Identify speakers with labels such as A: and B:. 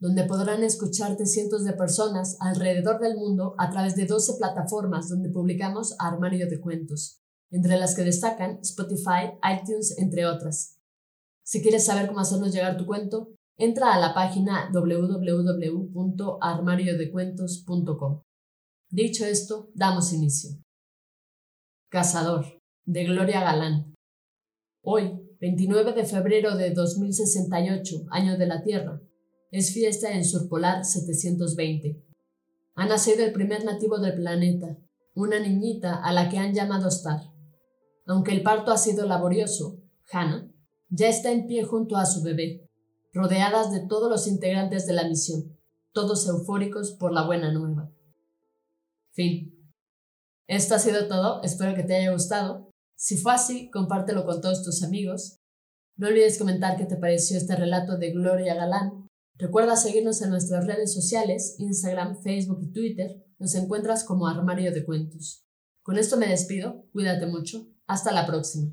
A: donde podrán escucharte cientos de personas alrededor del mundo a través de 12 plataformas donde publicamos Armario de Cuentos, entre las que destacan Spotify, iTunes, entre otras. Si quieres saber cómo hacernos llegar tu cuento, entra a la página www.armariodecuentos.com. Dicho esto, damos inicio. Cazador, de Gloria Galán. Hoy, 29 de febrero de 2068, año de la Tierra, es fiesta en Surpolar 720. Ha nacido el primer nativo del planeta, una niñita a la que han llamado Star. Aunque el parto ha sido laborioso, Hannah ya está en pie junto a su bebé, rodeadas de todos los integrantes de la misión, todos eufóricos por la buena nueva. Fin. Esto ha sido todo, espero que te haya gustado. Si fue así, compártelo con todos tus amigos. No olvides comentar qué te pareció este relato de Gloria Galán Recuerda seguirnos en nuestras redes sociales, Instagram, Facebook y Twitter. Nos encuentras como Armario de Cuentos. Con esto me despido, cuídate mucho, hasta la próxima.